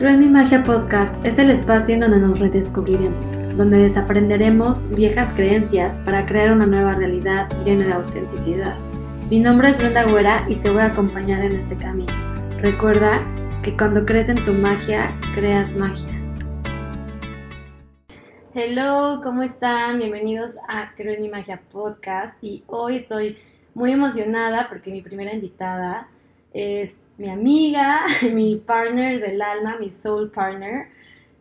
Creo en mi magia podcast es el espacio en donde nos redescubriremos, donde desaprenderemos viejas creencias para crear una nueva realidad llena de autenticidad. Mi nombre es Brenda Güera y te voy a acompañar en este camino. Recuerda que cuando crees en tu magia, creas magia. Hello, ¿cómo están? Bienvenidos a Creo en mi magia podcast y hoy estoy muy emocionada porque mi primera invitada es mi amiga, mi partner del alma, mi soul partner,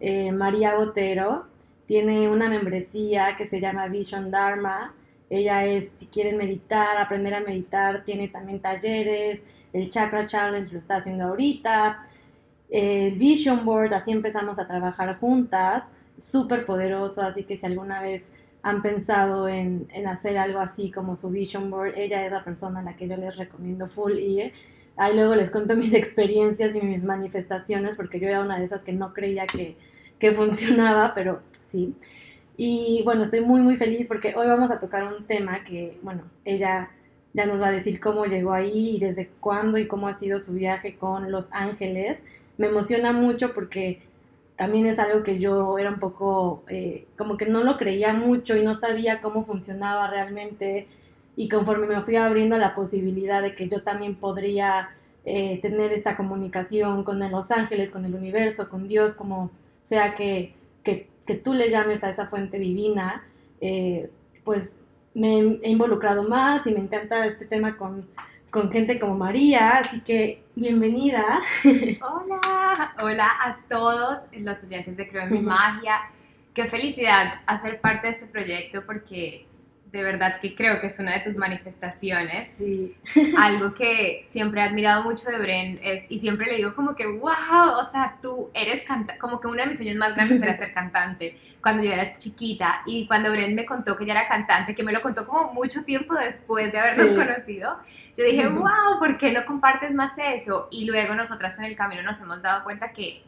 eh, María Botero. Tiene una membresía que se llama Vision Dharma. Ella es, si quieren meditar, aprender a meditar, tiene también talleres, el Chakra Challenge lo está haciendo ahorita, el Vision Board, así empezamos a trabajar juntas, súper poderoso, así que si alguna vez han pensado en, en, hacer algo así como su Vision Board, ella es la persona a la que yo les recomiendo full ir. Ahí luego les cuento mis experiencias y mis manifestaciones, porque yo era una de esas que no creía que, que funcionaba, pero sí. Y bueno, estoy muy, muy feliz porque hoy vamos a tocar un tema que, bueno, ella ya nos va a decir cómo llegó ahí y desde cuándo y cómo ha sido su viaje con Los Ángeles. Me emociona mucho porque también es algo que yo era un poco, eh, como que no lo creía mucho y no sabía cómo funcionaba realmente y conforme me fui abriendo la posibilidad de que yo también podría eh, tener esta comunicación con Los Ángeles, con el universo, con Dios, como sea que, que, tú le llames a esa fuente divina, eh, pues me he involucrado más y me encanta este tema con, con gente como María, así que bienvenida. Hola, hola a todos los estudiantes de Creo en mi Magia. Qué felicidad hacer parte de este proyecto porque de verdad que creo que es una de tus manifestaciones. Sí. Algo que siempre he admirado mucho de Bren es, y siempre le digo como que, wow, o sea, tú eres cantante, como que una de mis sueños más grandes era ser cantante cuando yo era chiquita. Y cuando Bren me contó que ella era cantante, que me lo contó como mucho tiempo después de habernos conocido, yo dije, wow, ¿por qué no compartes más eso? Y luego nosotras en el camino nos hemos dado cuenta que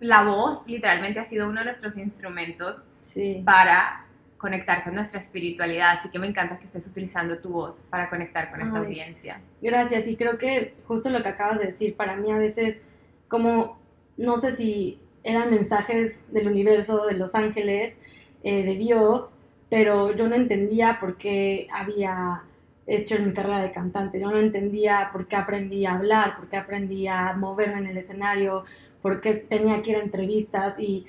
la voz literalmente ha sido uno de nuestros instrumentos para conectar con nuestra espiritualidad, así que me encanta que estés utilizando tu voz para conectar con esta audiencia. Gracias, y creo que justo lo que acabas de decir, para mí a veces como, no sé si eran mensajes del universo, de los ángeles, eh, de Dios, pero yo no entendía por qué había hecho en mi carrera de cantante, yo no entendía por qué aprendí a hablar, por qué aprendí a moverme en el escenario, por qué tenía que ir a entrevistas y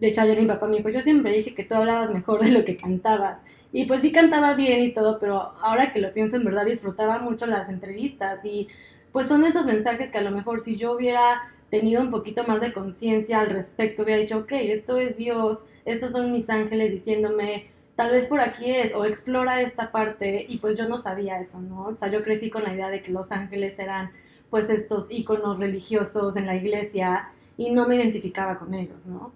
de hecho ayer mi papá me dijo, yo siempre dije que tú hablabas mejor de lo que cantabas. Y pues sí cantaba bien y todo, pero ahora que lo pienso en verdad disfrutaba mucho las entrevistas y pues son esos mensajes que a lo mejor si yo hubiera tenido un poquito más de conciencia al respecto, hubiera dicho, ok, esto es Dios, estos son mis ángeles diciéndome, tal vez por aquí es, o explora esta parte, y pues yo no sabía eso, ¿no? O sea, yo crecí con la idea de que los ángeles eran pues estos íconos religiosos en la iglesia y no me identificaba con ellos, ¿no?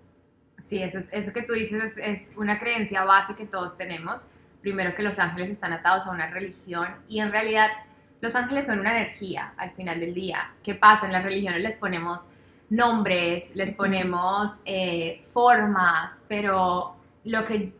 Sí, eso, es, eso que tú dices es, una creencia base que todos tenemos. Primero que los ángeles están atados a una religión y en realidad los ángeles son una energía al final del día. ¿Qué pasa? En las religiones les ponemos nombres, les ponemos eh, formas, pero lo que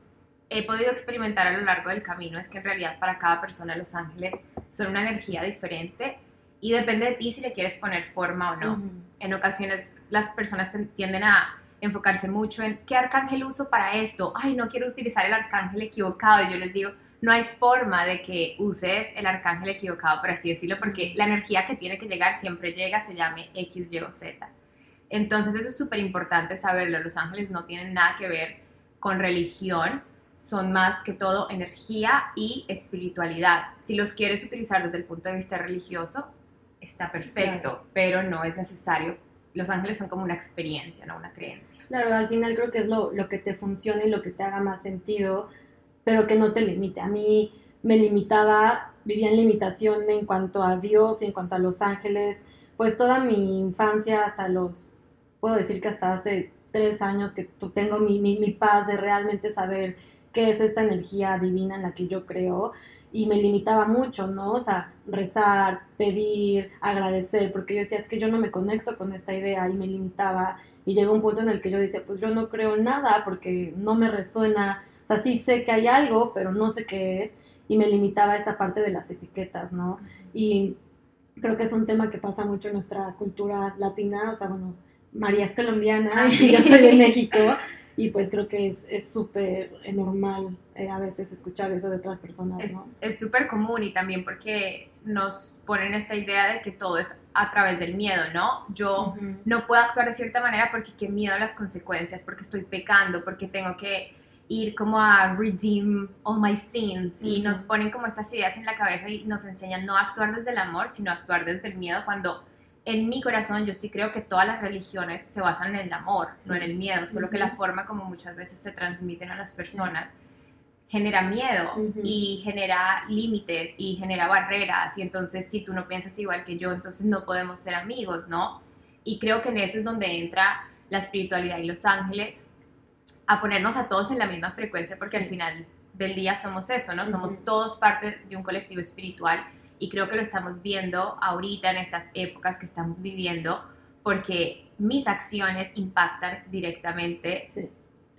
he podido experimentar a lo largo del camino es que en realidad para cada persona los ángeles son una energía diferente y depende de ti si le quieres poner forma o no. En ocasiones las personas tienden a enfocarse mucho en qué arcángel uso para esto. Ay, no quiero utilizar el arcángel equivocado. Y yo les digo, no hay forma de que uses el arcángel equivocado, por así decirlo, porque la energía que tiene que llegar siempre llega, se llame X, Y o Z. Entonces eso es súper importante saberlo. Los ángeles no tienen nada que ver con religión, son más que todo energía y espiritualidad. Si los quieres utilizar desde el punto de vista religioso, está perfecto, pero no es necesario los ángeles son como una experiencia, no una creencia. Claro, al final creo que es lo, lo que te funcione y lo que te haga más sentido, pero que no te limite. A mí me limitaba, vivía en limitación en cuanto a Dios y en cuanto a los ángeles, pues toda mi infancia hasta los, puedo decir que hasta hace tres años que tengo mi, mi, mi paz de realmente saber qué es esta energía divina en la que yo creo y me limitaba mucho, ¿no? O sea, rezar, pedir, agradecer, porque yo decía, es que yo no me conecto con esta idea y me limitaba y llegó un punto en el que yo decía, pues yo no creo nada porque no me resuena, o sea, sí sé que hay algo, pero no sé qué es y me limitaba esta parte de las etiquetas, ¿no? Y creo que es un tema que pasa mucho en nuestra cultura latina, o sea, bueno, María es colombiana y yo soy de México. Y pues creo que es súper normal eh, a veces escuchar eso de otras personas. ¿no? Es súper común y también porque nos ponen esta idea de que todo es a través del miedo, ¿no? Yo no puedo actuar de cierta manera porque qué miedo a las consecuencias, porque estoy pecando, porque tengo que ir como a redeem all my sins y nos ponen como estas ideas en la cabeza y nos enseñan no a actuar desde el amor, sino a actuar desde el miedo cuando en mi corazón yo sí creo que todas las religiones se basan en el amor, no en el miedo, solo que la forma como muchas veces se transmiten a las personas genera miedo y genera límites y genera barreras. Y entonces si tú no piensas igual que yo, entonces no podemos ser amigos, ¿no? Y creo que en eso es donde entra la espiritualidad y los ángeles a ponernos a todos en la misma frecuencia porque al final del día somos eso, ¿no? Somos todos parte de un colectivo espiritual y creo que lo estamos viendo ahorita en estas épocas que estamos viviendo porque mis acciones impactan directamente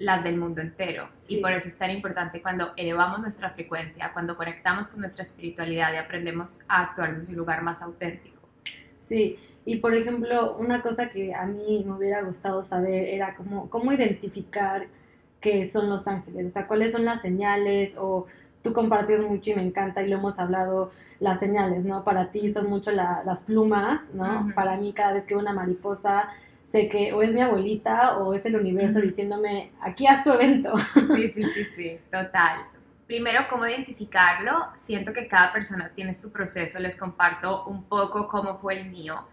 las del mundo entero y por eso es tan importante cuando elevamos nuestra frecuencia, cuando conectamos con nuestra espiritualidad y aprendemos a actuar desde un lugar más auténtico. Sí, y por ejemplo, una cosa que a mí me hubiera gustado saber era cómo, cómo identificar qué son los ángeles, o sea, cuáles son las señales o tú compartes mucho y me encanta y lo hemos hablado las señales, ¿no? Para ti son mucho las plumas, ¿no? Para mí cada vez que una mariposa sé que o es mi abuelita o es el universo diciéndome, aquí haz tu evento. Sí, sí, sí, sí, total. Primero, ¿cómo identificarlo? Siento que cada persona tiene su proceso, les comparto un poco cómo fue el mío.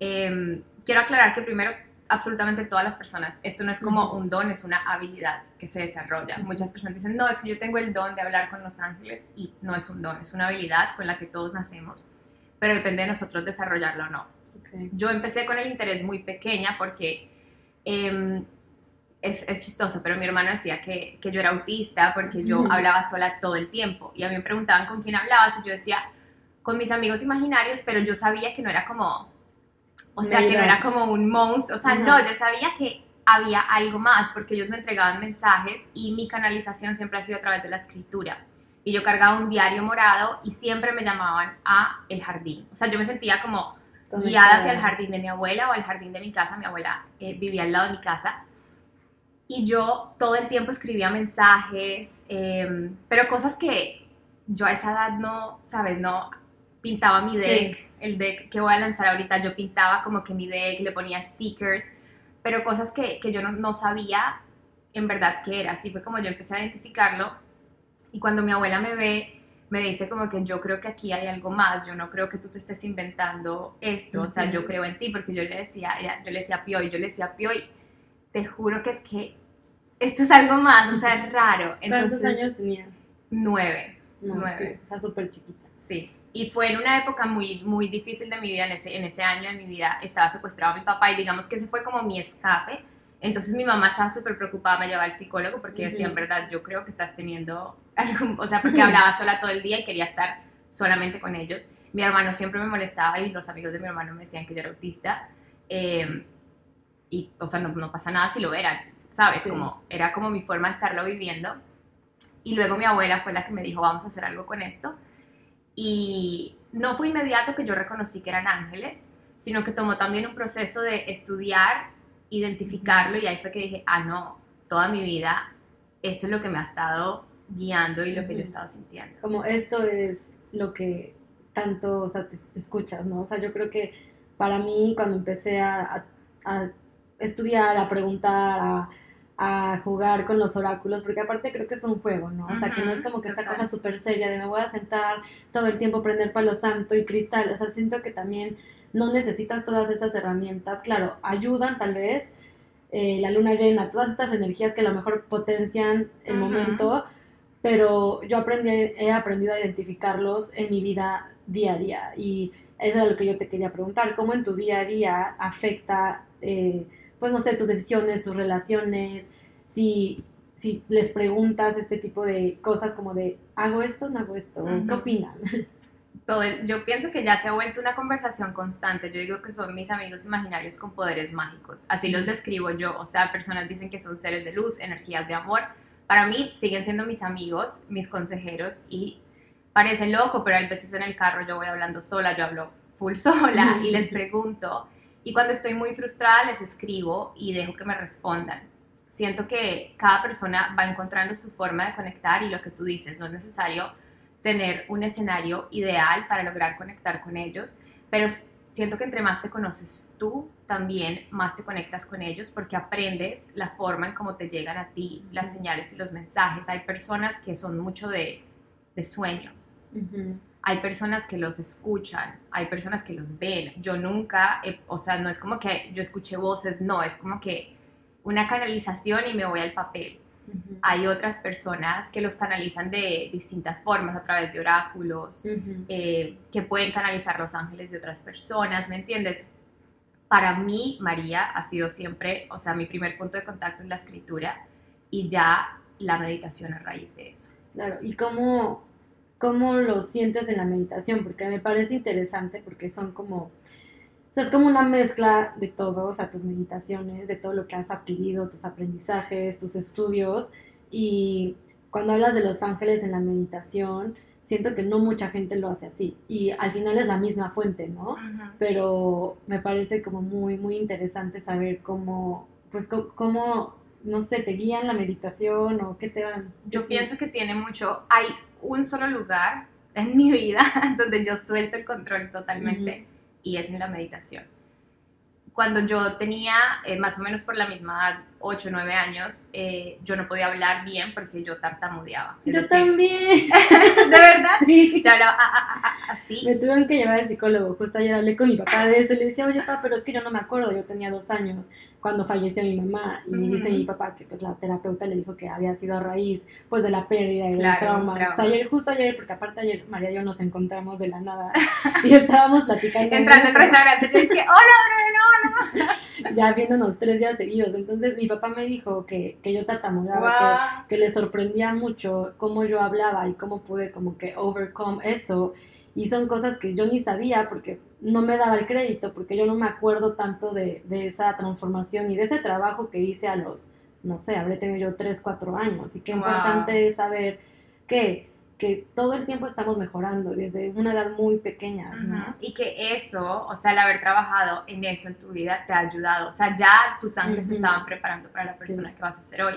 Em, quiero aclarar que primero absolutamente todas las personas. Esto no es como un don, es una habilidad que se desarrolla. Muchas personas dicen, no, es que yo tengo el don de hablar con los ángeles y no es un don, es una habilidad con la que todos nacemos, pero depende de nosotros desarrollarlo o no. Yo empecé con el interés muy pequeña porque em, es, es, chistoso, pero mi hermano decía que, que yo era autista porque yo hablaba sola todo el tiempo y a mí me preguntaban con quién hablabas y yo decía con mis amigos imaginarios, pero yo sabía que no era como o sea, que no era como un monstruo. O sea, no, yo sabía que había algo más porque ellos me entregaban mensajes y mi canalización siempre ha sido a través de la escritura. Y yo cargaba un diario morado y siempre me llamaban a el jardín. O sea, yo me sentía como guiada hacia el jardín de mi abuela o al jardín de mi casa. Mi abuela eh, vivía al lado de mi casa. Y yo todo el tiempo escribía mensajes, em, pero cosas que yo a esa edad no, ¿sabes? No, pintaba mi deck, el deck que voy a lanzar ahorita, yo pintaba como que mi deck, le ponía stickers, pero cosas que, que yo no, no, sabía en verdad qué era. Así fue como yo empecé a identificarlo y cuando mi abuela me ve, me dice como que yo creo que aquí hay algo más, yo no creo que tú te estés inventando esto, o sea, yo creo en ti, porque yo le decía, yo le decía a Pioy, yo le decía a Pioy, te juro que es que esto es algo más, o sea, es raro. Entonces, ¿Cuántos años tenías? Nueve. nueve. o sea, súper chiquita. Sí y fue en una época muy, muy difícil de mi vida, en ese, en ese año de mi vida estaba secuestrado mi papá y digamos que ese fue como mi escape. Entonces mi mamá estaba súper preocupada, me llevaba al psicólogo porque decía, en verdad, yo creo que estás teniendo algo, o sea, porque hablaba sola todo el día y quería estar solamente con ellos. Mi hermano siempre me molestaba y los amigos de mi hermano me decían que yo era autista. Eh, y, o sea, no, no, pasa nada si lo era, ¿sabes? Como, era como mi forma de estarlo viviendo. Y luego mi abuela fue la que me dijo, vamos a hacer algo con esto. Y no fue inmediato que yo reconocí que eran ángeles, sino que tomó también un proceso de estudiar, identificarlo y ahí fue que dije, ah, no, toda mi vida esto es lo que me ha estado guiando y lo que yo he estado sintiendo. Como esto es lo que tanto o sea, te, escuchas, ¿no? O sea, yo creo que para mí cuando empecé a, a estudiar, a preguntar, a a jugar con los oráculos, porque aparte creo que es un juego, ¿no? O sea, que no es como que esta cosa súper seria de me voy a sentar todo el tiempo, prender palo santo y cristal, o sea, siento que también no necesitas todas esas herramientas, claro, ayudan tal vez, eh, la luna llena, todas estas energías que a lo mejor potencian el momento, pero yo aprendí, he aprendido a identificarlos en mi vida día a día y eso es lo que yo te quería preguntar, ¿cómo en tu día a día afecta... Eh, pues no sé, tus decisiones, tus relaciones, si, si les preguntas este tipo de cosas como de, ¿hago esto o no hago esto? ¿Qué opinan? Todo yo pienso que ya se ha vuelto una conversación constante. Yo digo que son mis amigos imaginarios con poderes mágicos. Así los describo yo. O sea, personas dicen que son seres de luz, energías de amor. Para mí siguen siendo mis amigos, mis consejeros y parece loco, pero hay veces en el carro yo voy hablando sola, yo hablo full sola y les pregunto Y cuando estoy muy frustrada les escribo y dejo que me respondan. Siento que cada persona va encontrando su forma de conectar y lo que tú dices, no es necesario tener un escenario ideal para lograr conectar con ellos, pero siento que entre más te conoces tú, también más te conectas con ellos porque aprendes la forma en cómo te llegan a ti las señales y los mensajes. Hay personas que son mucho de, de sueños. Hay personas que los escuchan, hay personas que los ven. Yo nunca, o sea, no es como que yo escuché voces, no, es como que una canalización y me voy al papel. Hay otras personas que los canalizan de distintas formas, a través de oráculos, eh, que pueden canalizar los ángeles de otras personas, ¿me entiendes? Para mí, María ha sido siempre, o sea, mi primer punto de contacto en la escritura y ya la meditación a raíz de eso. Claro, ¿y cómo, cómo lo sientes en la meditación? Porque me parece interesante porque son como o sea, es como una mezcla de todo, o sea, tus meditaciones, de todo lo que has adquirido, tus aprendizajes, tus estudios. Y cuando hablas de los ángeles en la meditación, siento que no mucha gente lo hace así. Y al final es la misma fuente, ¿no? Pero me parece como muy, muy interesante saber cómo, pues, cómo, no sé, te guían la meditación o qué te dan. Yo pienso que tiene mucho, hay un solo lugar en mi vida donde yo suelto el control totalmente y es en la meditación. Cuando yo tenía eh, más o menos por la misma edad, 8 o 9 años, eh, yo no podía hablar bien porque yo tartamudeaba. yo también. ¿De verdad? Sí. Yo hablaba ah, ah, ah, así. Me tuvieron que llevar al psicólogo. Justo ayer hablé con mi papá de eso. Le decía, oye, papá, pero es que yo no me acuerdo. Yo tenía dos años cuando falleció mi mamá. Y dice mi papá que pues la terapeuta le dijo que había sido a raíz pues de la pérdida y del trauma. O sea, ayer, justo ayer, porque aparte ayer María y yo nos encontramos de la nada y estábamos platicando. Entrando al restaurante, y que, hola, hola, hola. ya viéndonos tres días seguidos. Entonces mi papá me dijo que, que yo tartamudeaba, que, que le sorprendía mucho cómo yo hablaba y cómo pude como que overcome eso. Y son cosas que yo ni sabía porque no me daba el crédito, porque yo no me acuerdo tanto de, de esa transformación y de ese trabajo que hice a los, no sé, habré tenido yo 3, 4 años. Y qué importante es saber que, que todo el tiempo estamos mejorando desde una edad muy pequeña. Y que eso, o sea, el haber trabajado en eso en tu vida te ha ayudado. O sea, ya tus ángeles se estaban preparando para la persona que vas a ser hoy.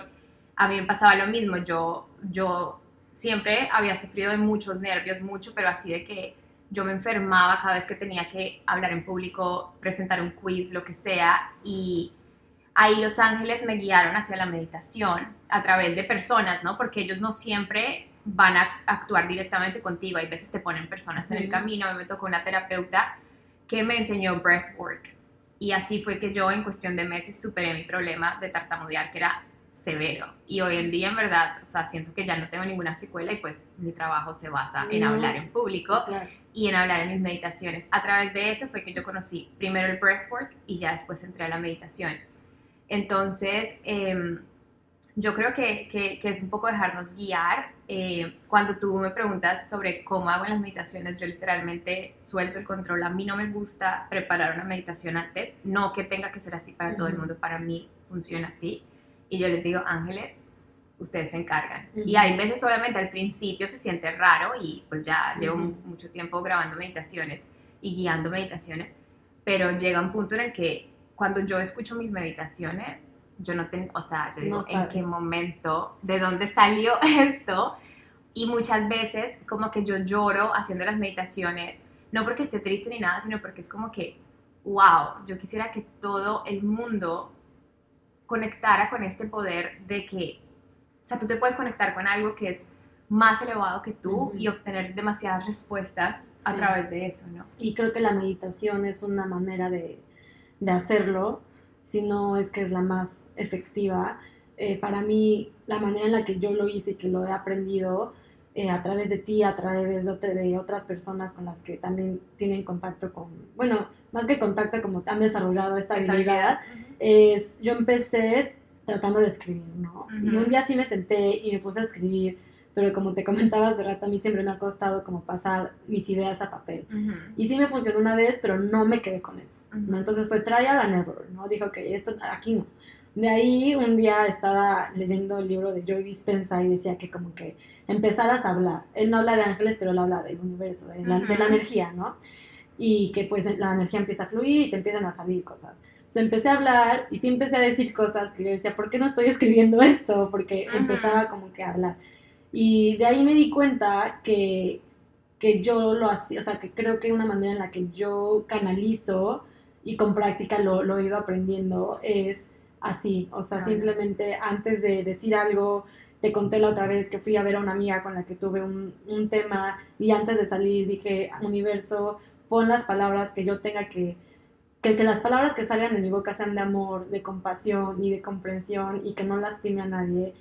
A mí me pasaba lo mismo. Yo, yo siempre había sufrido de muchos nervios, mucho, pero así de que yo me enfermaba cada vez que tenía que hablar en público, presentar un quiz, lo que sea, y ahí los ángeles me guiaron hacia la meditación a través de personas, ¿no? Porque ellos no siempre van a actuar directamente contigo, hay veces te ponen personas en el camino, me tocó una terapeuta que me enseñó breathwork, y así fue que yo en cuestión de meses superé mi problema de tartamudear, que era severo. Y hoy en día, en verdad, o sea, siento que ya no tengo ninguna secuela y pues mi trabajo se basa en hablar en público y en hablar en mis meditaciones. A través de eso fue que yo conocí primero el breathwork y ya después entré a la meditación. Entonces, em, yo creo que, que, es un poco dejarnos guiar. Eh, cuando tú me preguntas sobre cómo hago en las meditaciones, yo literalmente suelto el control. A mí no me gusta preparar una meditación antes, no que tenga que ser así para todo el mundo, para mí funciona así y yo les digo, ángeles, ustedes se encargan. Y hay veces, obviamente, al principio se siente raro y pues ya llevo mucho tiempo grabando meditaciones y guiando meditaciones, pero llega un punto en el que cuando yo escucho mis meditaciones, yo no tengo, o sea, yo digo, ¿en qué momento? ¿De dónde salió esto? Y muchas veces como que yo lloro haciendo las meditaciones, no porque esté triste ni nada, sino porque es como que, wow, yo quisiera que todo el mundo conectara con este poder de que, o sea, tú te puedes conectar con algo que es más elevado que tú y obtener demasiadas respuestas a través de eso, ¿no? Y creo que la meditación es una manera de, de hacerlo, si no es que es la más efectiva. Eh, para mí, la manera en la que yo lo hice y que lo he aprendido eh, a través de ti, a través de, de, otras personas con las que también tienen contacto con, bueno, más que contacto, como han desarrollado esta habilidad, es, yo empecé tratando de escribir, ¿no? Y un día sí me senté y me puse a escribir, pero como te comentabas de rato, a mí siempre me ha costado como pasar mis ideas a papel. Y sí me funcionó una vez, pero no me quedé con eso, ¿no? Entonces fue trial and error, ¿no? Dijo, que esto aquí no. De ahí un día estaba leyendo el libro de Joy Dispensa y decía que como que empezaras a hablar. Él no habla de ángeles, pero él habla del universo, de la, de la energía, ¿no? y que pues la energía empieza a fluir y te empiezan a salir cosas. Entonces empecé a hablar y sí empecé a decir cosas que yo decía, ¿por qué no estoy escribiendo esto? Porque empezaba como que a hablar. Y de ahí me di cuenta que, que yo lo hacía, o sea, que creo que una manera en la que yo canalizo y con práctica lo, lo he ido aprendiendo es así, o sea, simplemente antes de decir algo, te conté la otra vez que fui a ver a una amiga con la que tuve un, un tema y antes de salir dije, universo, pon las palabras que yo tenga que, que, que las palabras que salgan de mi boca sean de amor, de compasión y de comprensión y que no lastime a nadie.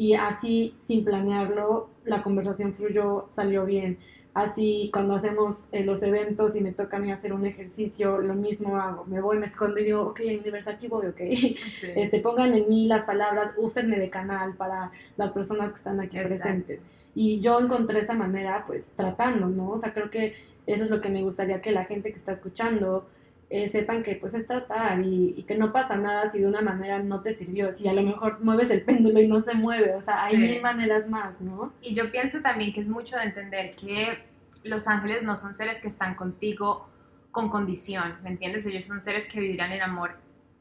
Y así, sin planearlo, la conversación fluyó, salió bien. Así, cuando hacemos eh, los eventos y me toca a mí hacer un ejercicio, lo mismo hago. Me voy, me escondo y digo, ok, universo, aquí voy, ok. Este, pongan en mí las palabras, úsenme de canal para las personas que están aquí presentes. Y yo encontré esa manera, pues, tratando, ¿no? O sea, creo que eso es lo que me gustaría que la gente que está escuchando eh, sepan que pues es tratar y, que no pasa nada si de una manera no te sirvió, si a lo mejor mueves el péndulo y no se mueve, o sea, hay mil maneras más, ¿no? Y yo pienso también que es mucho de entender que los ángeles no son seres que están contigo con condición, ¿me entiendes? Ellos son seres que vivirán en amor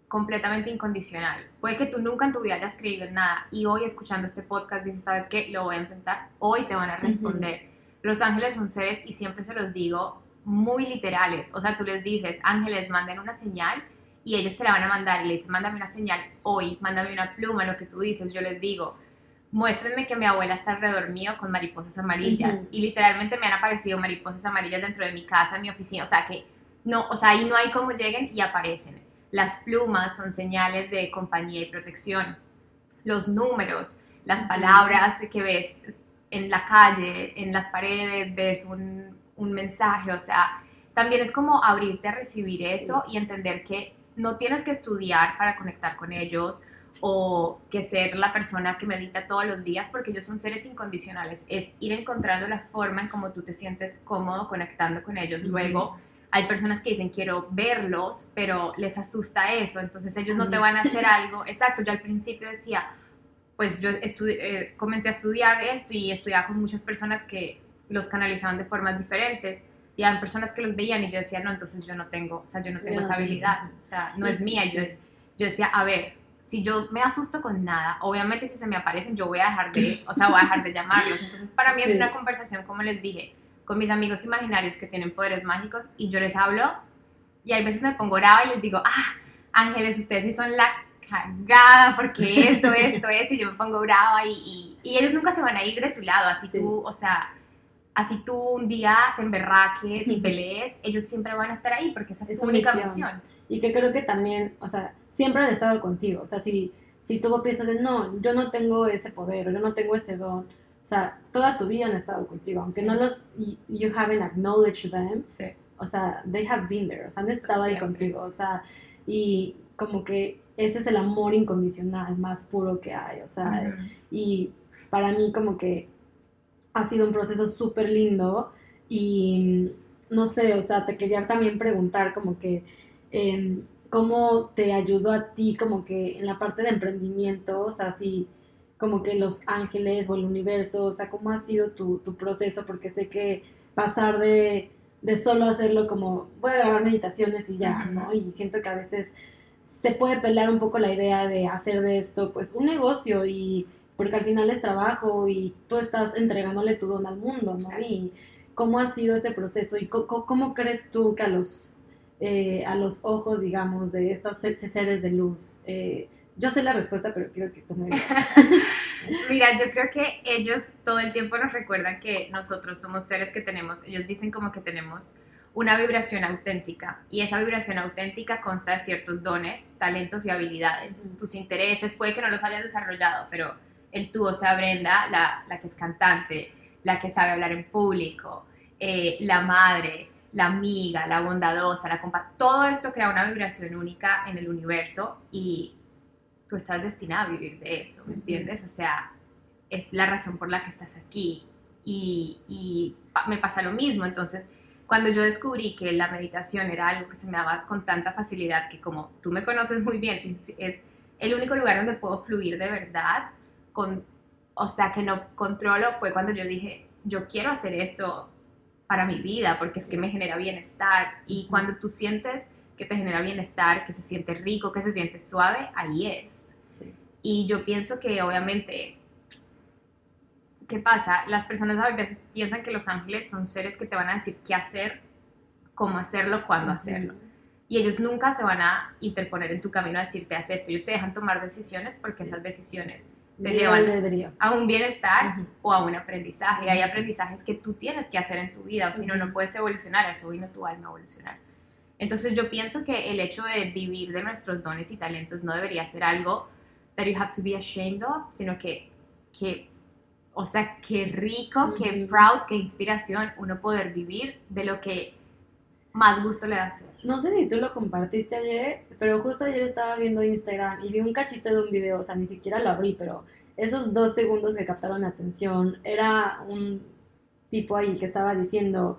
completamente incondicional. Puede que tú nunca en tu vida hayas creído en nada y hoy escuchando este podcast dices, ¿sabes qué? Lo voy a intentar, hoy te van a responder. Los ángeles son seres, y siempre se los digo, muy literales. O sea, tú les dices, ángeles, manden una señal y ellos te la van a mandar y le dicen, mándame una señal hoy, mándame una pluma, lo que tú dices. Yo les digo, muéstrenme que mi abuela está alrededor mío con mariposas amarillas. Y literalmente me han aparecido mariposas amarillas dentro de mi casa, en mi oficina. O sea, que no, o sea, ahí no hay cómo lleguen y aparecen. Las plumas son señales de compañía y protección. Los números, las palabras que ves en la calle, en las paredes, ves un, un mensaje, o sea, también es como abrirte a recibir eso y entender que no tienes que estudiar para conectar con ellos o que ser la persona que medita todos los días porque ellos son seres incondicionales, es ir encontrando la forma en cómo tú te sientes cómodo conectando con ellos. Luego. Hay personas que dicen quiero verlos, pero les asusta eso, entonces ellos no te van a hacer algo. Exacto, yo al principio decía, pues yo eh, comencé a estudiar esto y estudiaba con muchas personas que los canalizaban de formas diferentes y había personas que los veían y yo decía, no, entonces yo no tengo, o sea, yo no tengo esa habilidad, o sea, no es mía. Yo, yo decía, a ver, si yo me asusto con nada, obviamente si se me aparecen yo voy a dejar de, o sea, voy a dejar de llamarlos. Entonces para mí es una conversación, como les dije, con mis amigos imaginarios que tienen poderes mágicos y yo les hablo y hay veces me pongo brava y les digo, ah, ángeles, ustedes sí son la cagada porque esto, esto, esto, y yo me pongo brava y, y, ellos nunca se van a ir de tu lado, así tú, o sea, así tú un día te emberraques y pelees, ellos siempre van a estar ahí porque esa es, su única misión. Y que creo que también, o sea, siempre han estado contigo, o sea, si, si tú piensas de, no, yo no tengo ese poder, o yo no tengo ese don, o sea, toda tu vida han estado contigo, aunque no los, you, haven't acknowledged them, o sea, they have been there, o sea, han estado ahí contigo, o sea, y como que ese es el amor incondicional más puro que hay, o sea, y para mí como que ha sido un proceso súper lindo y no sé, o sea, te quería también preguntar como que em, cómo te ayudó a ti como que en la parte de emprendimiento, o sea, si como que los ángeles o el universo, o sea, cómo ha sido tu, tu proceso, porque sé que pasar de, de, solo hacerlo como, voy a grabar meditaciones y ya, ¿no? Y siento que a veces se puede pelear un poco la idea de hacer de esto pues un negocio y porque al final es trabajo y tú estás entregándole tu don al mundo, ¿no? Y cómo ha sido ese proceso y cómo, crees tú que a los, eh, a los ojos, digamos, de estos seres de luz, eh, yo sé la respuesta, pero quiero que tú me digas. Mira, yo creo que ellos todo el tiempo nos recuerdan que nosotros somos seres que tenemos, ellos dicen como que tenemos una vibración auténtica y esa vibración auténtica consta de ciertos dones, talentos y habilidades. Tus intereses puede que no los hayas desarrollado, pero el tú, o sea, Brenda, la, la que es cantante, la que sabe hablar en público, eh, la madre, la amiga, la bondadosa, la compa, todo esto crea una vibración única en el universo y tú estás destinada a vivir de eso, ¿me entiendes? O sea, es la razón por la que estás aquí y, y me pasa lo mismo, entonces cuando yo descubrí que la meditación era algo que se me daba con tanta facilidad, que como tú me conoces muy bien, es el único lugar donde puedo fluir de verdad, con, o sea, que no controlo, fue cuando yo dije, yo quiero hacer esto para mi vida, porque es que me genera bienestar. Y cuando tú sientes que te genera bienestar, que se siente rico, que se siente suave, ahí es. Y yo pienso que obviamente, ¿qué pasa? Las personas a veces piensan que los ángeles son seres que te van a decir qué hacer, cómo hacerlo, cuándo hacerlo. Y ellos nunca se van a interponer en tu camino a decirte haz esto. Ellos te dejan tomar decisiones porque esas decisiones te llevan a un bienestar o a un aprendizaje. Hay aprendizajes que tú tienes que hacer en tu vida, o si no, no puedes evolucionar, eso vino tu alma a evolucionar. Entonces yo pienso que el hecho de vivir de nuestros dones y talentos no debería ser algo that you have to be ashamed of, sino que, que o sea, qué rico, qué proud, qué inspiración uno poder vivir de lo que más gusto le hace. No sé si tú lo compartiste ayer, pero justo ayer estaba viendo Instagram y vi un cachito de un video, o sea, ni siquiera lo abrí, pero esos dos segundos que captaron mi atención, era un tipo ahí que estaba diciendo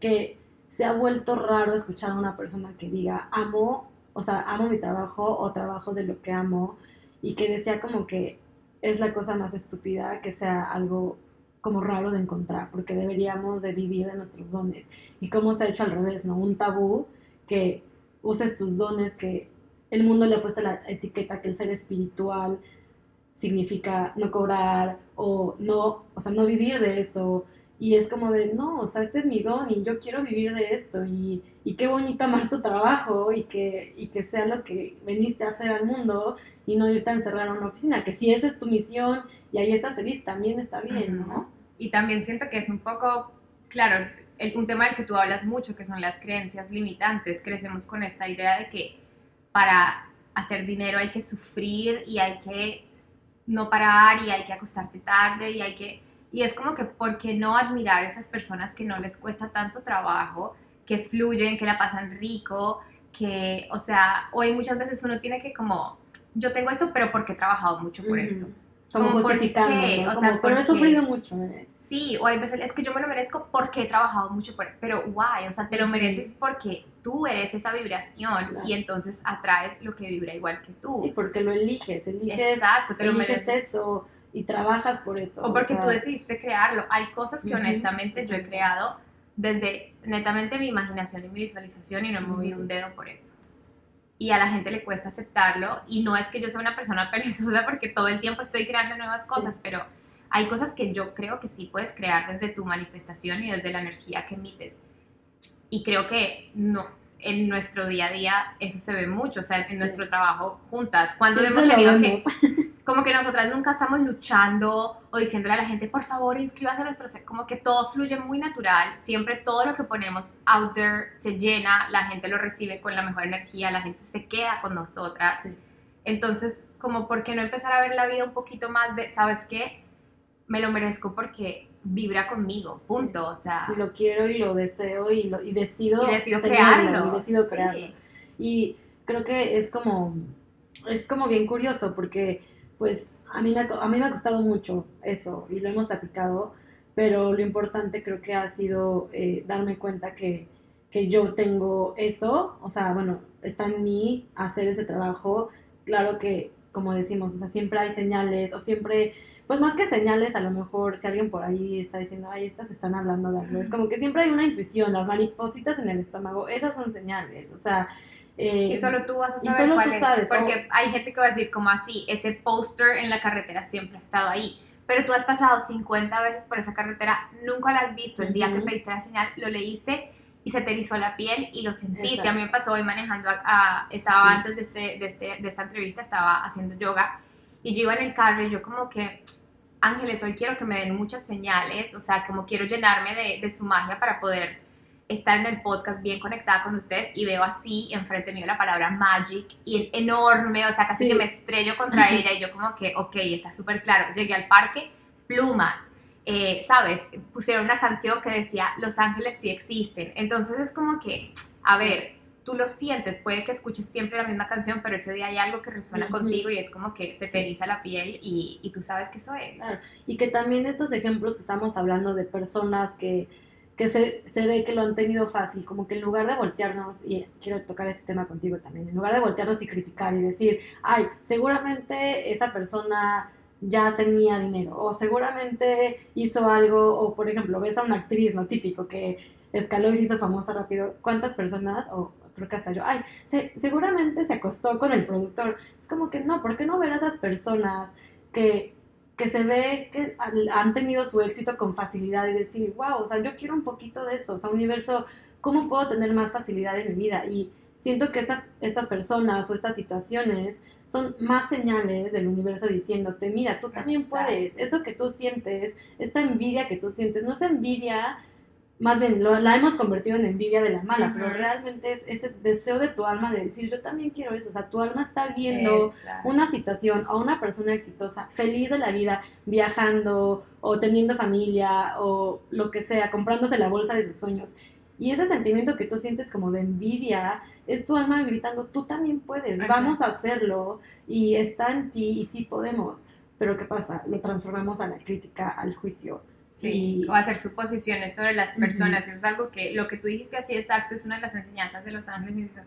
que se ha vuelto raro escuchar a una persona que diga, amo, o sea, amo mi trabajo o trabajo de lo que amo, y que decía como que es la cosa más estúpida que sea algo como raro de encontrar, porque deberíamos de vivir de nuestros dones. Y cómo se ha hecho al revés, ¿no? Un tabú que uses tus dones, que el mundo le ha puesto la etiqueta que el ser espiritual significa no cobrar o no, o sea, no vivir de eso. Y es como de, no, o sea, este es mi don y yo quiero vivir de esto y, y qué bonito amar tu trabajo y que, y que sea lo que veniste a hacer al mundo y no irte a encerrar a una oficina, que si esa es tu misión y ahí estás feliz, también está bien, ¿no? Y también siento que es un poco, claro, el, un tema del que tú hablas mucho, que son las creencias limitantes. Crecemos con esta idea de que para hacer dinero hay que sufrir y hay que no parar y hay que acostarte tarde y hay que... Y es como que, ¿por qué no admirar a esas personas que no les cuesta tanto trabajo, que fluyen, que la pasan rico, que, o sea, hoy muchas veces uno tiene que como yo tengo esto, pero porque he trabajado mucho por eso. Como, justificando, O sea, pero he sufrido mucho. ¿eh? Sí, o hay veces, es que yo me lo merezco porque he trabajado mucho por pero guay, o sea, te lo mereces porque tú eres esa vibración y entonces atraes lo que vibra igual que tú. Sí, porque lo eliges, eliges, Exacto, te lo eliges eso y trabajas por eso. O porque tú decidiste crearlo. Hay cosas que honestamente yo he creado desde netamente mi imaginación y mi visualización y no he movido un dedo por eso y a la gente le cuesta aceptarlo y no es que yo sea una persona perezosa porque todo el tiempo estoy creando nuevas cosas, pero hay cosas que yo creo que sí puedes crear desde tu manifestación y desde la energía que emites. Y creo que no, en nuestro día a día eso se ve mucho, o sea, en nuestro trabajo juntas. Cuando hemos tenido que, como que nosotras nunca estamos luchando o diciéndole a la gente, por favor, inscríbase a nuestro set, como que todo fluye muy natural, siempre todo lo que ponemos out there se llena, la gente lo recibe con la mejor energía, la gente se queda con nosotras. Entonces, como, ¿por qué no empezar a ver la vida un poquito más de, ¿sabes qué? Me lo merezco porque vibra conmigo, punto, o sea. Y lo quiero y lo deseo y, lo, y decido, y decido crearlo. Y decido crearlo. Y creo que es como, es como bien curioso porque pues a mí, me, a mí me ha costado mucho eso y lo hemos platicado, pero lo importante creo que ha sido eh, darme cuenta que, que yo tengo eso, o sea, bueno, está en mí hacer ese trabajo. Claro que, como decimos, o sea, siempre hay señales o siempre, pues más que señales, a lo mejor si alguien por ahí está diciendo, ay, estas están hablando de algo, es como que siempre hay una intuición, las maripositas en el estómago, esas son señales, o sea, y solo tú vas a saber solo cuál tú sabes, Porque hay gente que va a decir como así, ese póster en la carretera siempre ha estado ahí. Pero tú has pasado 50 veces por esa carretera, nunca la has visto. El día que pediste la señal, lo leíste y se te erizó la piel y lo sentiste. A mí me pasó hoy manejando, a, estaba antes de, este, de, este, de esta entrevista, estaba haciendo yoga y yo iba en el carro y yo como que, Ángeles, hoy quiero que me den muchas señales, o sea, como quiero llenarme de, de su magia para poder estar en el podcast bien conectada con ustedes y veo así enfrente mío la palabra magic y enorme, o sea, casi que me estrello contra ella y yo como que, ok, está súper claro. Llegué al parque, plumas, eh, ¿sabes? Pusieron una canción que decía Los ángeles sí existen. Entonces es como que, a ver, tú lo sientes, puede que escuches siempre la misma canción, pero ese día hay algo que resuena contigo y es como que se te eriza la piel y, y, tú sabes que eso es. Y que también estos ejemplos que estamos hablando de personas que que se, se, ve que lo han tenido fácil, como que en lugar de voltearnos, y quiero tocar este tema contigo también, en lugar de voltearnos y criticar y decir, ay, seguramente esa persona ya tenía dinero o seguramente hizo algo o por ejemplo ves a una actriz, no típico, que escaló y se hizo famosa rápido. ¿Cuántas personas, o creo que hasta yo, ay, seguramente se acostó con el productor? Es como que no, ¿por qué no ver a esas personas que que se ve que han tenido su éxito con facilidad y decir, wow, o sea, yo quiero un poquito de eso, o sea, universo, ¿cómo puedo tener más facilidad en mi vida? Y siento que estas, estas personas o estas situaciones son más señales del universo diciéndote, mira, tú también puedes, esto que tú sientes, esta envidia que tú sientes, no es envidia más bien la hemos convertido en envidia de la mala, pero realmente es ese deseo de tu alma de decir, yo también quiero eso, o sea, tu alma está viendo una situación o una persona exitosa, feliz de la vida, viajando o teniendo familia o lo que sea, comprándose la bolsa de sus sueños. Y ese sentimiento que tú sientes como de envidia es tu alma gritando, tú también puedes, vamos a hacerlo y está en ti y sí podemos. Pero ¿qué pasa? Lo transformamos a la crítica, al juicio Sí, o hacer suposiciones sobre las personas. Eso es algo que lo que tú dijiste así exacto es una de las enseñanzas de los ángeles.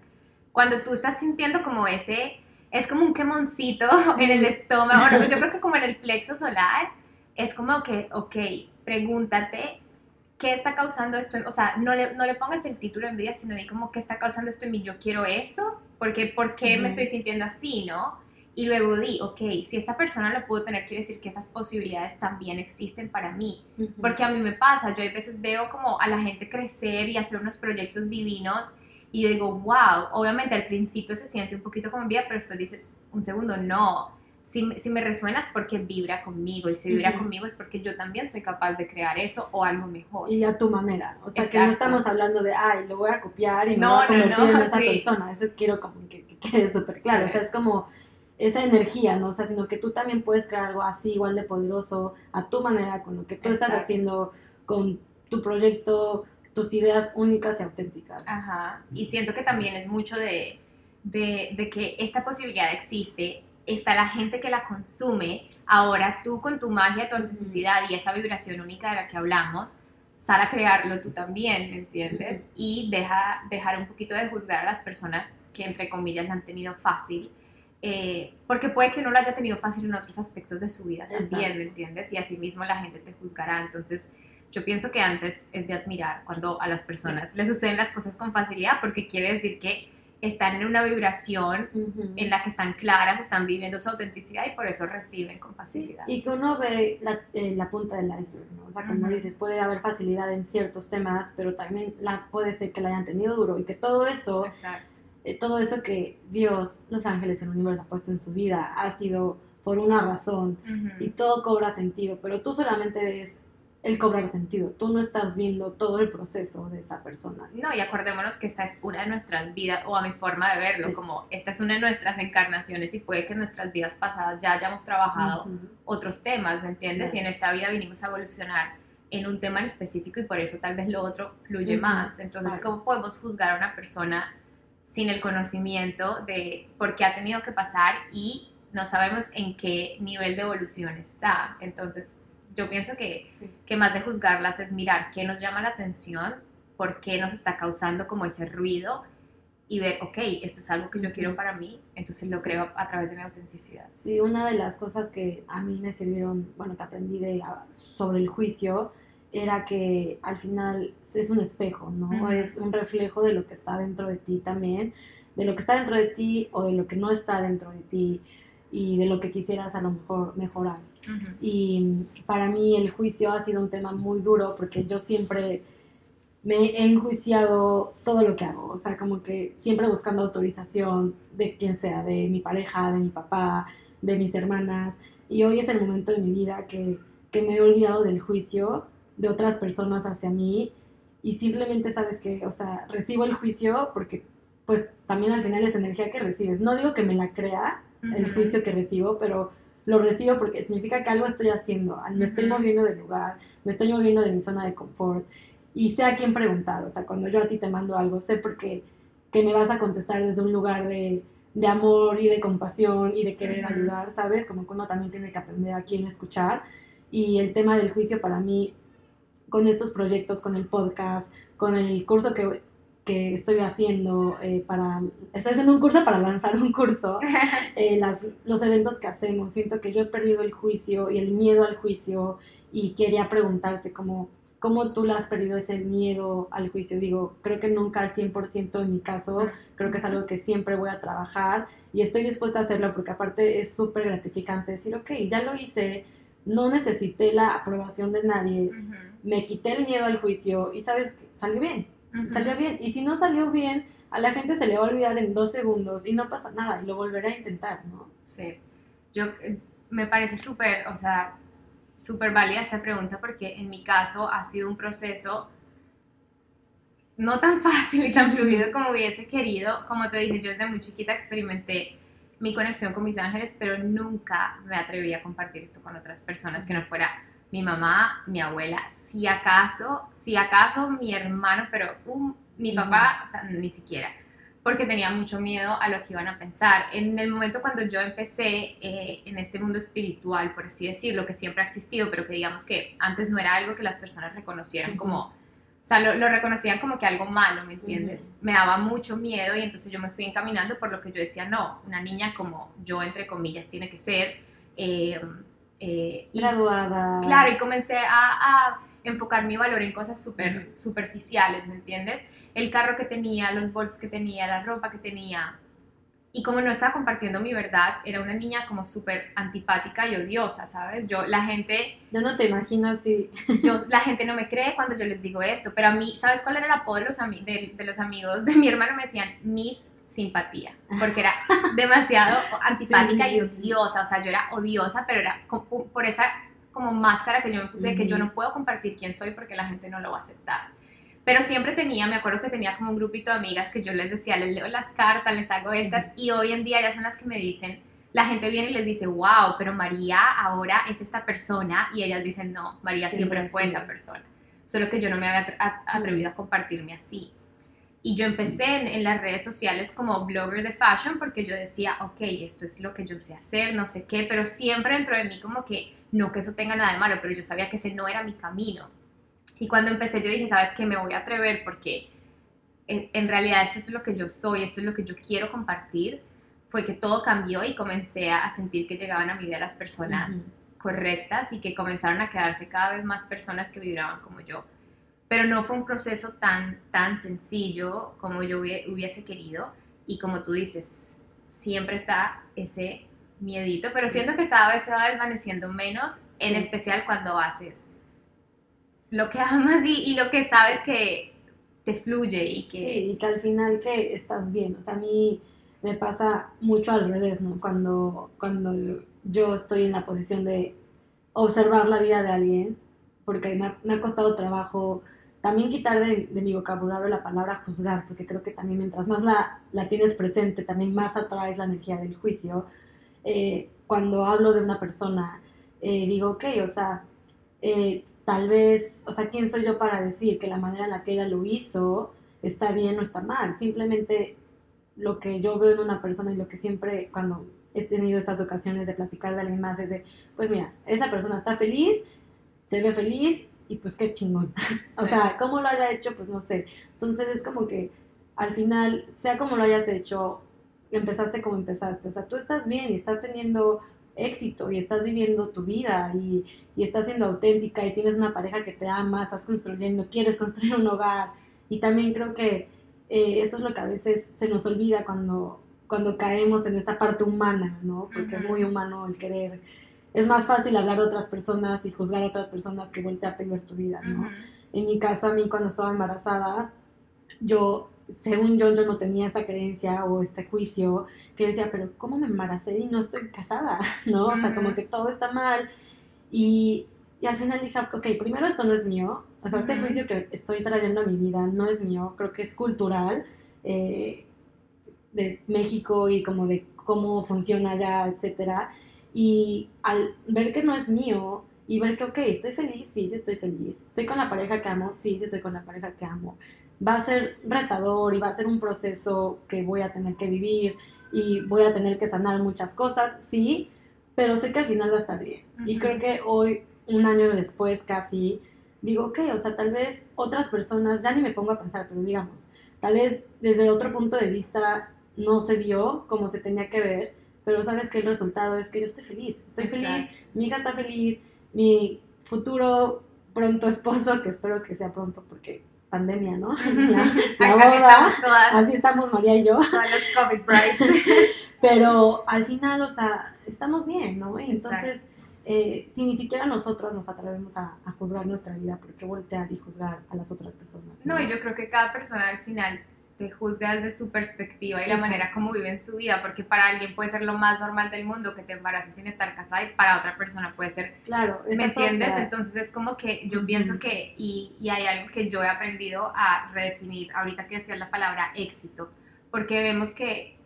Cuando tú estás sintiendo como ese, es como un quemoncito en el estómago, yo creo que como en el plexo solar, es como que, ok, pregúntate qué está causando esto, o sea, no le, no le pongas el título en vida, sino di como qué está causando esto en mí, yo quiero eso, porque ¿por qué me estoy sintiendo así, no? Y luego di, ok, si esta persona lo pudo tener, quiere decir que esas posibilidades también existen para mí. Porque a mí me pasa, yo a veces veo como a la gente crecer y hacer unos proyectos divinos y yo digo, wow, obviamente al principio se siente un poquito como envidia, pero después dices, un segundo, no. Si, si me resuena es porque vibra conmigo y si vibra conmigo es porque yo también soy capaz de crear eso o algo mejor. Y a tu manera. O sea, que no estamos hablando de, ay, lo voy a copiar y me voy a convertir no, no, en esa persona. Eso quiero como que, quede súper claro. O sea, es como esa energía, ¿no? O sea, sino que tú también puedes crear algo así igual de poderoso a tu manera, con lo que tú estás haciendo, con tu proyecto, tus ideas únicas y auténticas. Ajá, y siento que también es mucho de, de, que esta posibilidad existe, está la gente que la consume, ahora tú con tu magia, tu autenticidad y esa vibración única de la que hablamos, sal a crearlo tú también, ¿me entiendes? Y deja, dejar un poquito de juzgar a las personas que entre comillas la han tenido fácil eh, porque puede que no lo haya tenido fácil en otros aspectos de su vida también, ¿me entiendes? Y así mismo la gente te juzgará. Entonces, yo pienso que antes es de admirar cuando a las personas les suceden las cosas con facilidad, porque quiere decir que están en una vibración en la que están claras, están viviendo su autenticidad y por eso reciben con facilidad. Y que uno ve la, eh, la punta del iceberg, ¿no? O sea, como dices, puede haber facilidad en ciertos temas, pero también la, puede ser que la hayan tenido duro y que todo eso Exacto eh, todo eso que Dios, los ángeles, el universo ha puesto en su vida ha sido por una razón y todo cobra sentido, pero tú solamente ves el cobrar sentido, tú no estás viendo todo el proceso de esa persona. No, y acordémonos que esta es una de nuestras vidas, o a mi forma de verlo, como esta es una de nuestras encarnaciones y puede que en nuestras vidas pasadas ya hayamos trabajado otros temas, ¿me entiendes? Y en esta vida vinimos a evolucionar en un tema en específico y por eso tal vez lo otro fluye más. Entonces, ¿cómo podemos juzgar a una persona? Sin el conocimiento de por qué ha tenido que pasar y no sabemos en qué nivel de evolución está. Entonces, yo pienso que, que más de juzgarlas es mirar qué nos llama la atención, por qué nos está causando como ese ruido y ver, ok, esto es algo que yo quiero para mí, entonces lo creo a través de mi autenticidad. Sí, una de las cosas que a mí me sirvieron, bueno, que aprendí de, sobre el juicio, era que al final es un espejo, ¿no? Es un reflejo de lo que está dentro de ti también, de lo que está dentro de ti o de lo que no está dentro de ti y de lo que quisieras a lo mejor mejorar. Y para mí el juicio ha sido un tema muy duro porque yo siempre me he enjuiciado todo lo que hago, o sea, como que siempre buscando autorización de quien sea, de mi pareja, de mi papá, de mis hermanas. Y hoy es el momento de mi vida que, que me he olvidado del juicio de otras personas hacia mí y simplemente sabes que, o sea, recibo el juicio porque pues también al final es energía que recibes. No digo que me la crea el juicio que recibo, pero lo recibo porque significa que algo estoy haciendo, me estoy moviendo del lugar, me estoy moviendo de mi zona de confort y sé a quién preguntar, o sea, cuando yo a ti te mando algo, sé porque que me vas a contestar desde un lugar de, de amor y de compasión y de querer ayudar, ¿sabes? Como que uno también tiene que aprender a quién escuchar. Y el tema del juicio para mí con estos proyectos, con el podcast, con el curso que que estoy haciendo eh, para, estoy haciendo un curso para lanzar un curso, eh, las, los eventos que hacemos. Siento que yo he perdido el juicio y el miedo al juicio y quería preguntarte cómo, cómo tú le has perdido ese miedo al juicio. Digo, creo que nunca al 100% en mi caso, creo que es algo que siempre voy a trabajar y estoy dispuesta a hacerlo porque aparte es súper gratificante decir, ok, ya lo hice, no necesité la aprobación de nadie, me quité el miedo al juicio y sabes que salió bien salió bien. Y si no salió bien, a la gente se le va a olvidar en dos segundos y no pasa nada y lo volverá a intentar, ¿no? Sí. Yo eh, me parece súper, o sea, súper válida esta pregunta porque en mi caso ha sido un proceso no tan fácil y tan fluido como hubiese querido. Como te dije, yo desde muy chiquita experimenté mi conexión con mis ángeles, pero nunca me atreví a compartir esto con otras personas que no fuera mi mamá, mi abuela, si acaso, si acaso mi hermano, pero mi papá ni siquiera, porque tenía mucho miedo a lo que iban a pensar. En el momento cuando yo empecé eh, en este mundo espiritual, por así decirlo, que siempre ha existido, pero que digamos que antes no era algo que las personas reconocieran como... O sea, lo, reconocían como que algo malo, ¿me entiendes? Me daba mucho miedo y entonces yo me fui encaminando por lo que yo decía, no, una niña como yo, entre comillas, tiene que ser. Eh, eh, Graduada. Claro, y comencé a, enfocar mi valor en cosas súper superficiales, ¿me entiendes? El carro que tenía, los bolsos que tenía, la ropa que tenía. Y como no estaba compartiendo mi verdad, era una niña como súper antipática y odiosa, ¿sabes? Yo, la gente... Yo no te imagino así. Yo, la gente no me cree cuando yo les digo esto, pero a mí, ¿sabes cuál era el apodo de los, de, de los amigos de mi hermano? Me decían Miss simpatía, porque era demasiado antipática y odiosa, o sea, yo era odiosa, pero era por esa como máscara que yo me puse de que yo no puedo compartir quién soy porque la gente no lo va a aceptar. Pero siempre tenía, me acuerdo que tenía como un grupito de amigas que yo les decía, les leo las cartas, les hago estas, y hoy en día ya son las que me dicen, la gente viene y les dice, wow, pero María ahora es esta persona, y ellas dicen, no, María siempre fue esa persona, solo que yo no me había atrevido a compartirme así. Y yo empecé en, las redes sociales como blogger de fashion porque yo decía, ok, esto es lo que yo sé hacer, no sé qué, pero siempre dentro de mí como que no que eso tenga nada de malo, pero yo sabía que ese no era mi camino. Y cuando empecé yo dije, ¿sabes qué? Me voy a atrever porque en, realidad esto es lo que yo soy, esto es lo que yo quiero compartir. Fue que todo cambió y comencé a sentir que llegaban a mi vida las personas correctas y que comenzaron a quedarse cada vez más personas que vibraban como yo pero no fue un proceso tan, tan sencillo como yo hubiese querido. Y como tú dices, siempre está ese miedito, pero siento que cada vez se va desvaneciendo menos, en especial cuando haces lo que amas y, y, lo que sabes que te fluye y que... Sí, y que al final que estás bien, o sea, a mí me pasa mucho al revés, ¿no? Cuando, cuando yo estoy en la posición de observar la vida de alguien, porque me me ha costado trabajo también quitar de, mi vocabulario la palabra juzgar, porque creo que también mientras más la, la tienes presente, también más atraes la energía del juicio. Eh, cuando hablo de una persona, eh, digo, ok, o sea, eh, tal vez, o sea, ¿quién soy yo para decir que la manera en la que ella lo hizo está bien o está mal? Simplemente lo que yo veo en una persona y lo que siempre cuando he tenido estas ocasiones de platicar de alguien más es de, pues mira, esa persona está feliz, se ve feliz, y pues qué chingón. o sea, cómo lo haya hecho, pues no sé. Entonces es como que al final, sea como lo hayas hecho, empezaste como empezaste. O sea, tú estás bien y estás teniendo éxito y estás viviendo tu vida y, y estás siendo auténtica y tienes una pareja que te ama, estás construyendo, quieres construir un hogar. Y también creo que eh, eso es lo que a veces se nos olvida cuando, cuando caemos en esta parte humana, ¿no? Porque es muy humano el querer es más fácil hablar de otras personas y juzgar a otras personas que voltearte y ver tu vida, ¿no? En mi caso, a mí cuando estaba embarazada, yo, según yo, yo no tenía esta creencia o este juicio que yo decía, pero ¿cómo me embaracé y no estoy casada? ¿No? O sea, como que todo está mal. Y, y, al final dije, ok, primero esto no es mío. O sea, este juicio que estoy trayendo a mi vida no es mío, creo que es cultural. Eh, de México y como de cómo funciona allá, etcétera. Y al ver que no es mío y ver que, ok, estoy feliz, sí, sí estoy feliz. Estoy con la pareja que amo, sí, sí estoy con la pareja que amo. Va a ser retador y va a ser un proceso que voy a tener que vivir y voy a tener que sanar muchas cosas, sí, pero sé que al final va a estar bien. Y creo que hoy, un año después casi, digo, ok, o sea, tal vez otras personas, ya ni me pongo a pensar, pero digamos, tal vez desde otro punto de vista no se vio como se tenía que ver, pero sabes que el resultado es que yo estoy feliz, estoy feliz, mi hija está feliz, mi futuro pronto esposo, que espero que sea pronto porque pandemia, ¿no? La, boda, estamos todas. Así estamos María y yo. Todas los COVID. Pero al final, o sea, estamos bien, ¿no? Y entonces, eh, si ni siquiera nosotros nos atrevemos a, juzgar nuestra vida, ¿por qué voltear y juzgar a las otras personas? No, y yo creo que cada persona al final te juzga desde su perspectiva y la manera como vive en su vida, porque para alguien puede ser lo más normal del mundo que te embaraces sin estar casada y para otra persona puede ser, claro, ¿me entiendes? Entonces es como que yo pienso que, y, y, hay algo que yo he aprendido a redefinir, ahorita que decía la palabra éxito, porque vemos que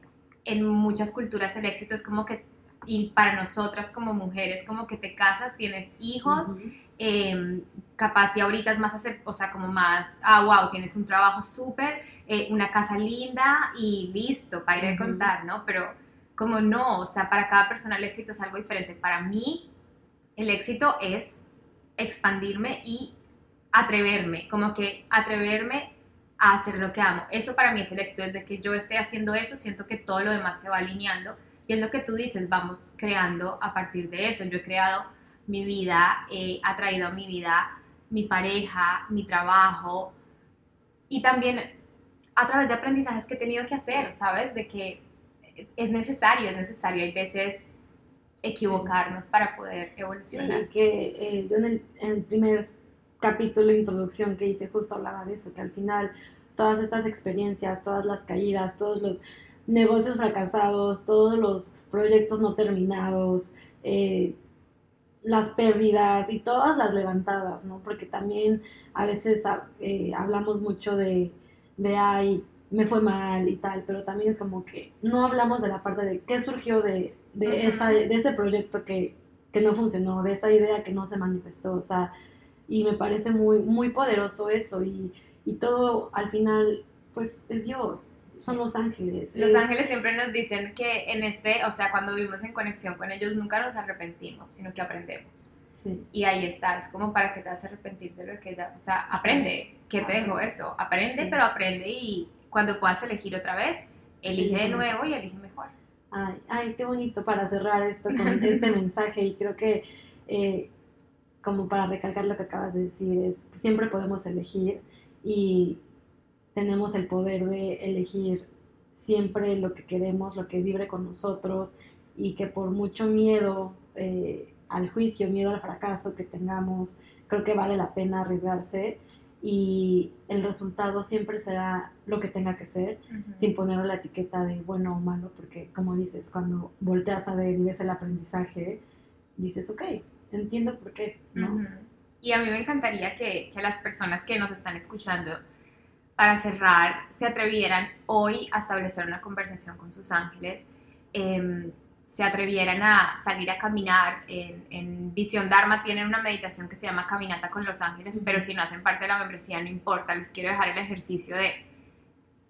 en muchas culturas el éxito es como que, y para nosotras como mujeres, como que te casas, tienes hijos, Em, capaz y ahorita es más, hacer, o sea, como más, ah, wow, tienes un trabajo súper, eh, una casa linda y listo, para de contar, ¿no? Pero como no, o sea, para cada persona el éxito es algo diferente. Para mí, el éxito es expandirme y atreverme, como que atreverme a hacer lo que amo. Eso para mí es el éxito. Desde que yo esté haciendo eso, siento que todo lo demás se va alineando. Y es lo que tú dices, vamos creando a partir de eso. Yo he creado mi vida, eh, ha traído a mi vida mi pareja, mi trabajo y también a través de aprendizajes que he tenido que hacer, ¿sabes? De que es necesario, es necesario, hay veces equivocarnos para poder evolucionar. Sí, que eh, yo en el, en el, primer capítulo de introducción que hice justo hablaba de eso, que al final todas estas experiencias, todas las caídas, todos los negocios fracasados, todos los proyectos no terminados, eh, las pérdidas y todas las levantadas, ¿no? Porque también a veces ah, eh, hablamos mucho de, de, ay, me fue mal y tal, pero también es como que no hablamos de la parte de qué surgió de, de, esa, de ese proyecto que, que, no funcionó, de esa idea que no se manifestó, o sea, y me parece muy, muy poderoso eso y, y todo al final, pues es Dios, son los ángeles. Los ángeles siempre nos dicen que en este, o sea, cuando vivimos en conexión con ellos, nunca nos arrepentimos, sino que aprendemos. Sí. Y ahí está, es como para que te vas a arrepentir de lo que ya, o sea, aprende, ¿qué te dejo eso? Aprende, pero aprende y cuando puedas elegir otra vez, elige de nuevo y elige mejor. Ay, ay, qué bonito para cerrar esto con este mensaje y creo que eh, como para recalcar lo que acabas de decir es, pues, siempre podemos elegir y tenemos el poder de elegir siempre lo que queremos, lo que vibre con nosotros y que por mucho miedo eh, al juicio, miedo al fracaso que tengamos, creo que vale la pena arriesgarse y el resultado siempre será lo que tenga que ser, sin poner la etiqueta de bueno o malo, porque como dices, cuando volteas a ver y ves el aprendizaje, dices, ok, entiendo por qué, ¿no? Y a mí me encantaría que, que las personas que nos están escuchando, para cerrar, se atrevieran hoy a establecer una conversación con sus ángeles, em, se atrevieran a salir a caminar. En, en, Visión Dharma tienen una meditación que se llama Caminata con los Ángeles, pero si no hacen parte de la membresía no importa, les quiero dejar el ejercicio de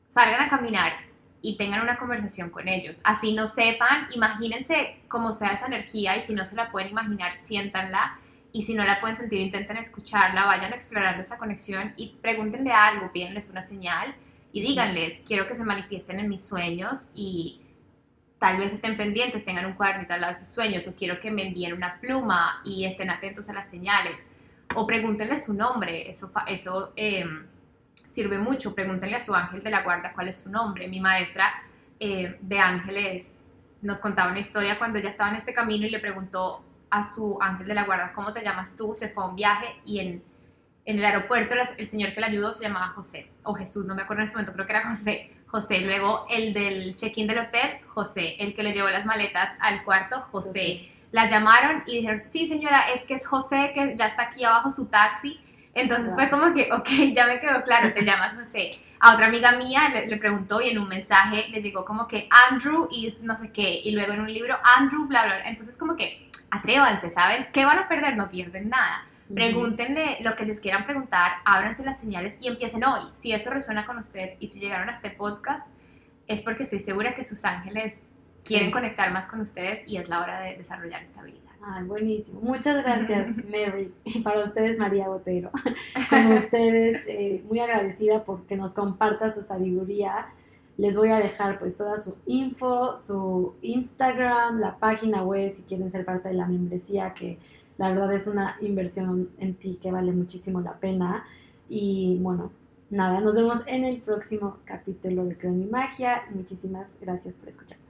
salgan a caminar y tengan una conversación con ellos. Así no sepan, imagínense cómo sea esa energía y si no se la pueden imaginar, siéntanla y si no la pueden sentir, intenten escucharla, vayan explorando esa conexión y pregúntenle algo, pídenles una señal y díganles, quiero que se manifiesten en mis sueños y tal vez estén pendientes, tengan un cuadernito al lado de sus sueños o quiero que me envíen una pluma y estén atentos a las señales o pregúntenle su nombre, eso, eso em, sirve mucho, pregúntenle a su ángel de la guarda cuál es su nombre. Mi maestra eh, de ángeles nos contaba una historia cuando ella estaba en este camino y le preguntó a su ángel de la guarda, ¿cómo te llamas tú? Se fue a un viaje y en, en el aeropuerto el señor que le ayudó se llamaba José, o Jesús, no me acuerdo en ese momento, creo que era José. José, luego el del check-in del hotel, José, el que le llevó las maletas al cuarto, José. La llamaron y dijeron, sí señora, es que es José, que ya está aquí abajo su taxi. Entonces fue como que, ok, ya me quedó claro, te llamas José. A otra amiga mía le, le, preguntó y en un mensaje le llegó como que Andrew is no sé qué, y luego en un libro Andrew, bla, bla, bla. Entonces como que atrévanse, ¿saben? ¿Qué van a perder? No pierden nada. Pregúntenle lo que les quieran preguntar, ábranse las señales y empiecen hoy. Si esto resuena con ustedes y si llegaron a este podcast, es porque estoy segura que sus ángeles quieren conectar más con ustedes y es la hora de desarrollar esta habilidad. Ay, buenísimo. Muchas gracias, Mary. Y para ustedes, María Botero. Con ustedes, eh, muy agradecida porque nos compartas tu sabiduría. Les voy a dejar pues toda su info, su Instagram, la página web si quieren ser parte de la membresía, que la verdad es una inversión en ti que vale muchísimo la pena. Y bueno, nada, nos vemos en el próximo capítulo de Creo en mi Magia. Muchísimas gracias por escuchar.